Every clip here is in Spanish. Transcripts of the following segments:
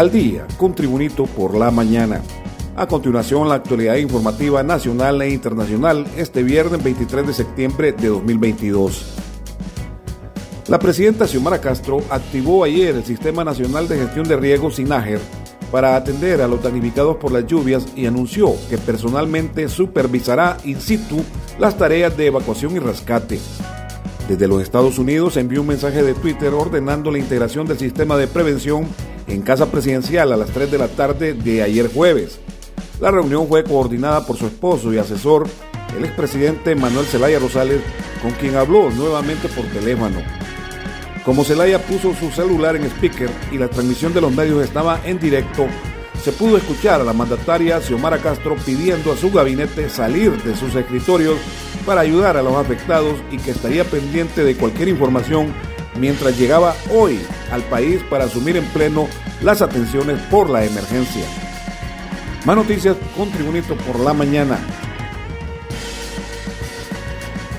al día con Tribunito por la mañana. A continuación, la actualidad informativa nacional e internacional este viernes 23 de septiembre de 2022. La presidenta Xiomara Castro activó ayer el Sistema Nacional de Gestión de Riesgos SINAGER para atender a los damnificados por las lluvias y anunció que personalmente supervisará in situ las tareas de evacuación y rescate. Desde los Estados Unidos envió un mensaje de Twitter ordenando la integración del sistema de prevención en casa presidencial a las 3 de la tarde de ayer jueves. La reunión fue coordinada por su esposo y asesor, el expresidente Manuel Zelaya Rosales, con quien habló nuevamente por teléfono. Como Zelaya puso su celular en speaker y la transmisión de los medios estaba en directo, se pudo escuchar a la mandataria Xiomara Castro pidiendo a su gabinete salir de sus escritorios para ayudar a los afectados y que estaría pendiente de cualquier información mientras llegaba hoy al país para asumir en pleno las atenciones por la emergencia. Más noticias con Tribunito por la mañana.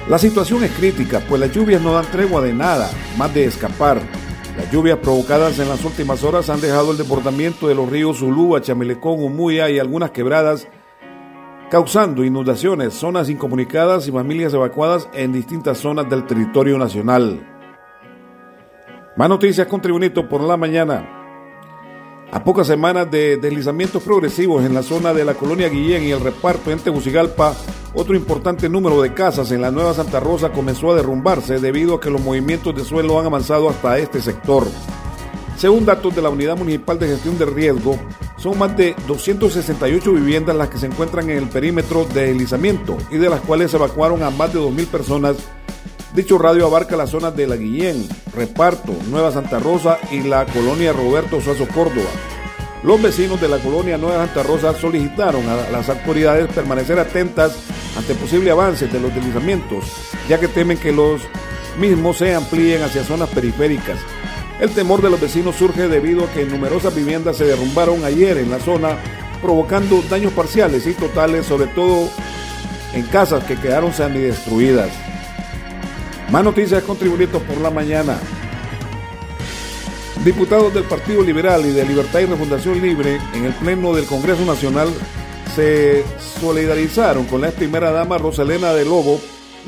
La situación es crítica, pues las lluvias no dan tregua de nada, más de escapar. Las lluvias provocadas en las últimas horas han dejado el desbordamiento de los ríos Zulúa, Chamelecón, Umuya y algunas quebradas, causando inundaciones, zonas incomunicadas y familias evacuadas en distintas zonas del territorio nacional. Más noticias con Tribunito por la mañana. A pocas semanas de deslizamientos progresivos en la zona de la colonia Guillén y el reparto en Tegucigalpa, otro importante número de casas en la Nueva Santa Rosa comenzó a derrumbarse debido a que los movimientos de suelo han avanzado hasta este sector. Según datos de la Unidad Municipal de Gestión de Riesgo, son más de 268 viviendas las que se encuentran en el perímetro de deslizamiento y de las cuales se evacuaron a más de 2.000 personas Dicho radio abarca las zonas de La Guillén, Reparto, Nueva Santa Rosa y la colonia Roberto Suazo Córdoba. Los vecinos de la colonia Nueva Santa Rosa solicitaron a las autoridades permanecer atentas ante posibles avances de los deslizamientos, ya que temen que los mismos se amplíen hacia zonas periféricas. El temor de los vecinos surge debido a que numerosas viviendas se derrumbaron ayer en la zona, provocando daños parciales y totales, sobre todo en casas que quedaron semidestruidas. Más noticias con por la mañana. Diputados del Partido Liberal y de Libertad y Refundación Libre en el Pleno del Congreso Nacional se solidarizaron con la ex primera dama Rosalena de Lobo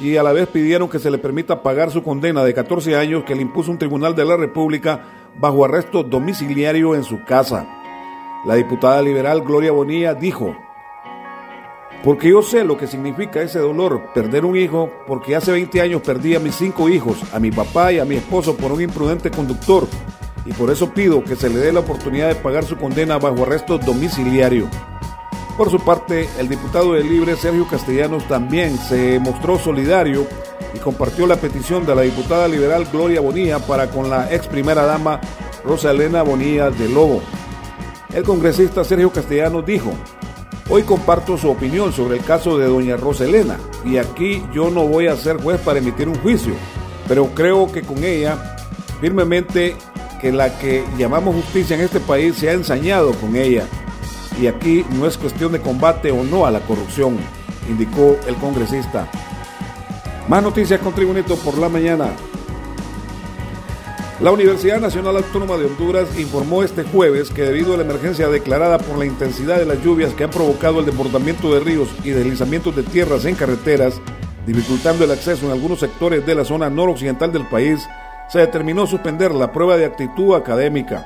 y a la vez pidieron que se le permita pagar su condena de 14 años que le impuso un tribunal de la República bajo arresto domiciliario en su casa. La diputada liberal Gloria Bonilla dijo, porque yo sé lo que significa ese dolor, perder un hijo, porque hace 20 años perdí a mis cinco hijos, a mi papá y a mi esposo por un imprudente conductor, y por eso pido que se le dé la oportunidad de pagar su condena bajo arresto domiciliario. Por su parte, el diputado de Libre Sergio Castellanos también se mostró solidario y compartió la petición de la diputada liberal Gloria Bonilla para con la ex primera dama Rosa Elena Bonilla de Lobo. El congresista Sergio Castellanos dijo, Hoy comparto su opinión sobre el caso de doña Rosa Elena y aquí yo no voy a ser juez para emitir un juicio, pero creo que con ella firmemente que la que llamamos justicia en este país se ha ensañado con ella y aquí no es cuestión de combate o no a la corrupción, indicó el congresista. Más noticias con Tribunito por la mañana. La Universidad Nacional Autónoma de Honduras informó este jueves que debido a la emergencia declarada por la intensidad de las lluvias que han provocado el desbordamiento de ríos y deslizamientos de tierras en carreteras, dificultando el acceso en algunos sectores de la zona noroccidental del país, se determinó suspender la prueba de actitud académica.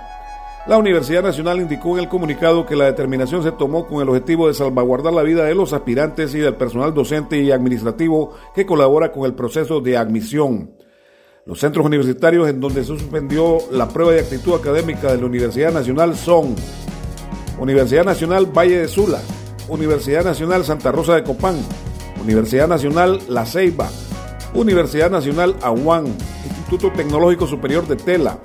La Universidad Nacional indicó en el comunicado que la determinación se tomó con el objetivo de salvaguardar la vida de los aspirantes y del personal docente y administrativo que colabora con el proceso de admisión. Los centros universitarios en donde se suspendió la prueba de actitud académica de la Universidad Nacional son Universidad Nacional Valle de Sula, Universidad Nacional Santa Rosa de Copán, Universidad Nacional La Ceiba, Universidad Nacional Aguán, Instituto Tecnológico Superior de Tela,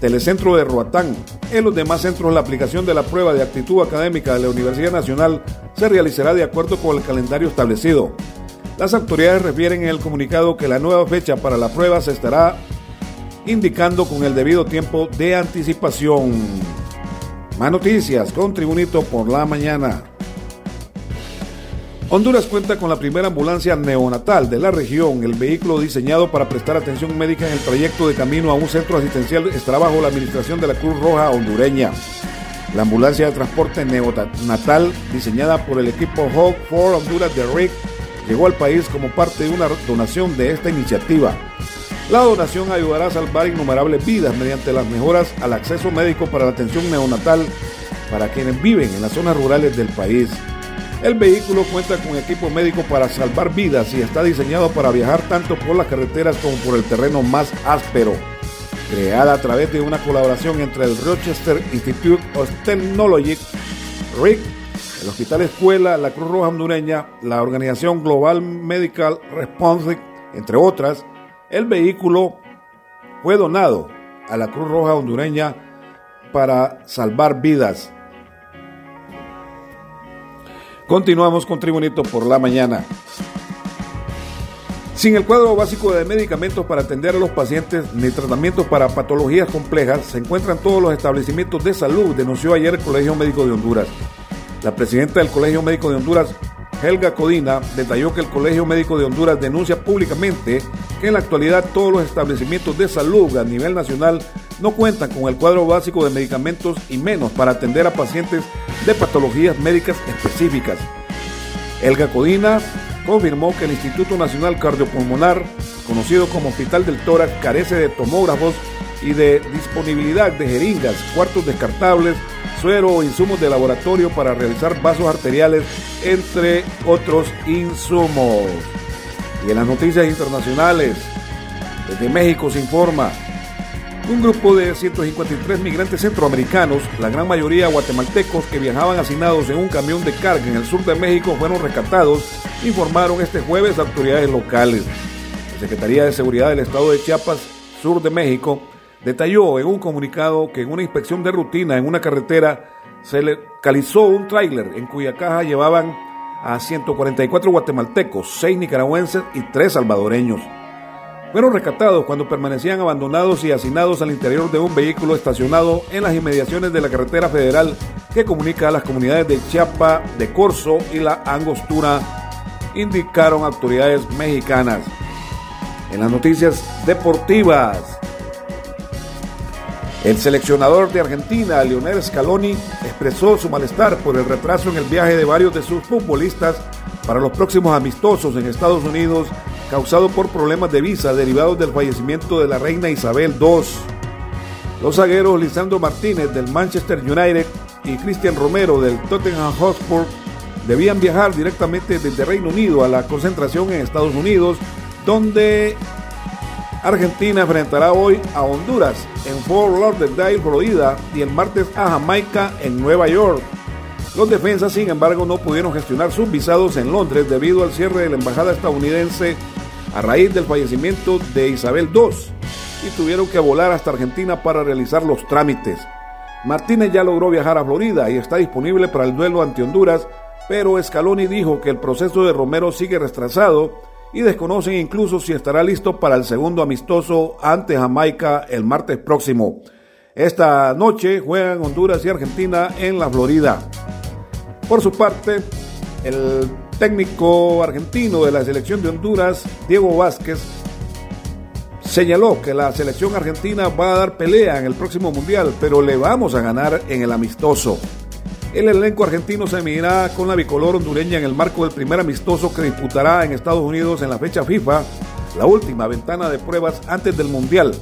Telecentro de Roatán. En los demás centros la aplicación de la prueba de actitud académica de la Universidad Nacional se realizará de acuerdo con el calendario establecido. Las autoridades refieren en el comunicado que la nueva fecha para la prueba se estará indicando con el debido tiempo de anticipación. Más noticias con Tribunito por la mañana. Honduras cuenta con la primera ambulancia neonatal de la región. El vehículo diseñado para prestar atención médica en el trayecto de camino a un centro asistencial está bajo la administración de la Cruz Roja hondureña. La ambulancia de transporte neonatal diseñada por el equipo Hawk for Honduras de Rick llegó al país como parte de una donación de esta iniciativa. La donación ayudará a salvar innumerables vidas mediante las mejoras al acceso médico para la atención neonatal para quienes viven en las zonas rurales del país. El vehículo cuenta con equipo médico para salvar vidas y está diseñado para viajar tanto por las carreteras como por el terreno más áspero. Creada a través de una colaboración entre el Rochester Institute of Technology, RIC, el Hospital Escuela, la Cruz Roja Hondureña, la Organización Global Medical Response, entre otras, el vehículo fue donado a la Cruz Roja Hondureña para salvar vidas. Continuamos con Tribunito por la mañana. Sin el cuadro básico de medicamentos para atender a los pacientes ni tratamientos para patologías complejas, se encuentran todos los establecimientos de salud, denunció ayer el Colegio Médico de Honduras. La presidenta del Colegio Médico de Honduras, Helga Codina, detalló que el Colegio Médico de Honduras denuncia públicamente que en la actualidad todos los establecimientos de salud a nivel nacional no cuentan con el cuadro básico de medicamentos y menos para atender a pacientes de patologías médicas específicas. Elga Codina confirmó que el Instituto Nacional Cardiopulmonar, conocido como Hospital del Tórax, carece de tomógrafos y de disponibilidad de jeringas, cuartos descartables, suero o insumos de laboratorio para realizar vasos arteriales, entre otros insumos. Y en las noticias internacionales, desde México se informa un grupo de 153 migrantes centroamericanos, la gran mayoría guatemaltecos que viajaban hacinados en un camión de carga en el sur de México, fueron rescatados, informaron este jueves autoridades locales. La Secretaría de Seguridad del Estado de Chiapas, sur de México, detalló en un comunicado que en una inspección de rutina en una carretera se localizó un tráiler en cuya caja llevaban a 144 guatemaltecos, 6 nicaragüenses y 3 salvadoreños. Fueron rescatados cuando permanecían abandonados y hacinados al interior de un vehículo estacionado en las inmediaciones de la carretera federal que comunica a las comunidades de Chiapa, de Corzo y la Angostura, indicaron autoridades mexicanas. En las noticias deportivas, el seleccionador de Argentina, Lionel Scaloni, expresó su malestar por el retraso en el viaje de varios de sus futbolistas para los próximos amistosos en Estados Unidos causado por problemas de visa derivados del fallecimiento de la reina Isabel II. Los zagueros Lisandro Martínez del Manchester United y Cristian Romero del Tottenham Hotspur debían viajar directamente desde Reino Unido a la concentración en Estados Unidos, donde Argentina enfrentará hoy a Honduras en Fort Lauderdale, Florida, y el martes a Jamaica en Nueva York. Los defensas, sin embargo, no pudieron gestionar sus visados en Londres debido al cierre de la embajada estadounidense a raíz del fallecimiento de Isabel II y tuvieron que volar hasta Argentina para realizar los trámites. Martínez ya logró viajar a Florida y está disponible para el duelo ante Honduras, pero Scaloni dijo que el proceso de Romero sigue retrasado y desconocen incluso si estará listo para el segundo amistoso ante Jamaica el martes próximo. Esta noche juegan Honduras y Argentina en la Florida. Por su parte, el técnico argentino de la selección de Honduras, Diego Vázquez, señaló que la selección argentina va a dar pelea en el próximo mundial, pero le vamos a ganar en el amistoso. El elenco argentino se medirá con la bicolor hondureña en el marco del primer amistoso que disputará en Estados Unidos en la fecha FIFA, la última ventana de pruebas antes del mundial.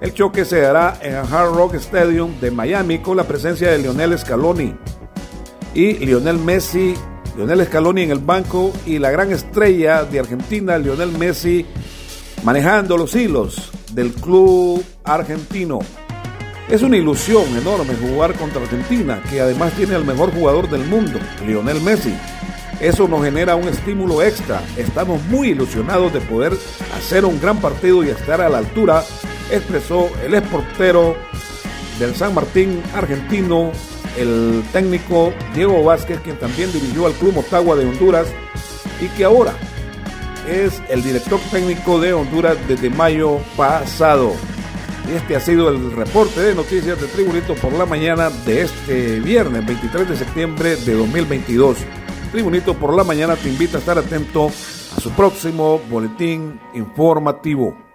El choque se dará en el Hard Rock Stadium de Miami con la presencia de Lionel Scaloni y Lionel Messi Lionel Scaloni en el banco y la gran estrella de Argentina, Lionel Messi, manejando los hilos del club argentino. Es una ilusión enorme jugar contra Argentina, que además tiene al mejor jugador del mundo, Lionel Messi. Eso nos genera un estímulo extra. Estamos muy ilusionados de poder hacer un gran partido y estar a la altura, expresó el exportero del San Martín argentino, el técnico Diego Vázquez, quien también dirigió al Club Motagua de Honduras y que ahora es el director técnico de Honduras desde mayo pasado. Este ha sido el reporte de noticias de Tribunito por la mañana de este viernes 23 de septiembre de 2022. Tribunito por la mañana te invita a estar atento a su próximo boletín informativo.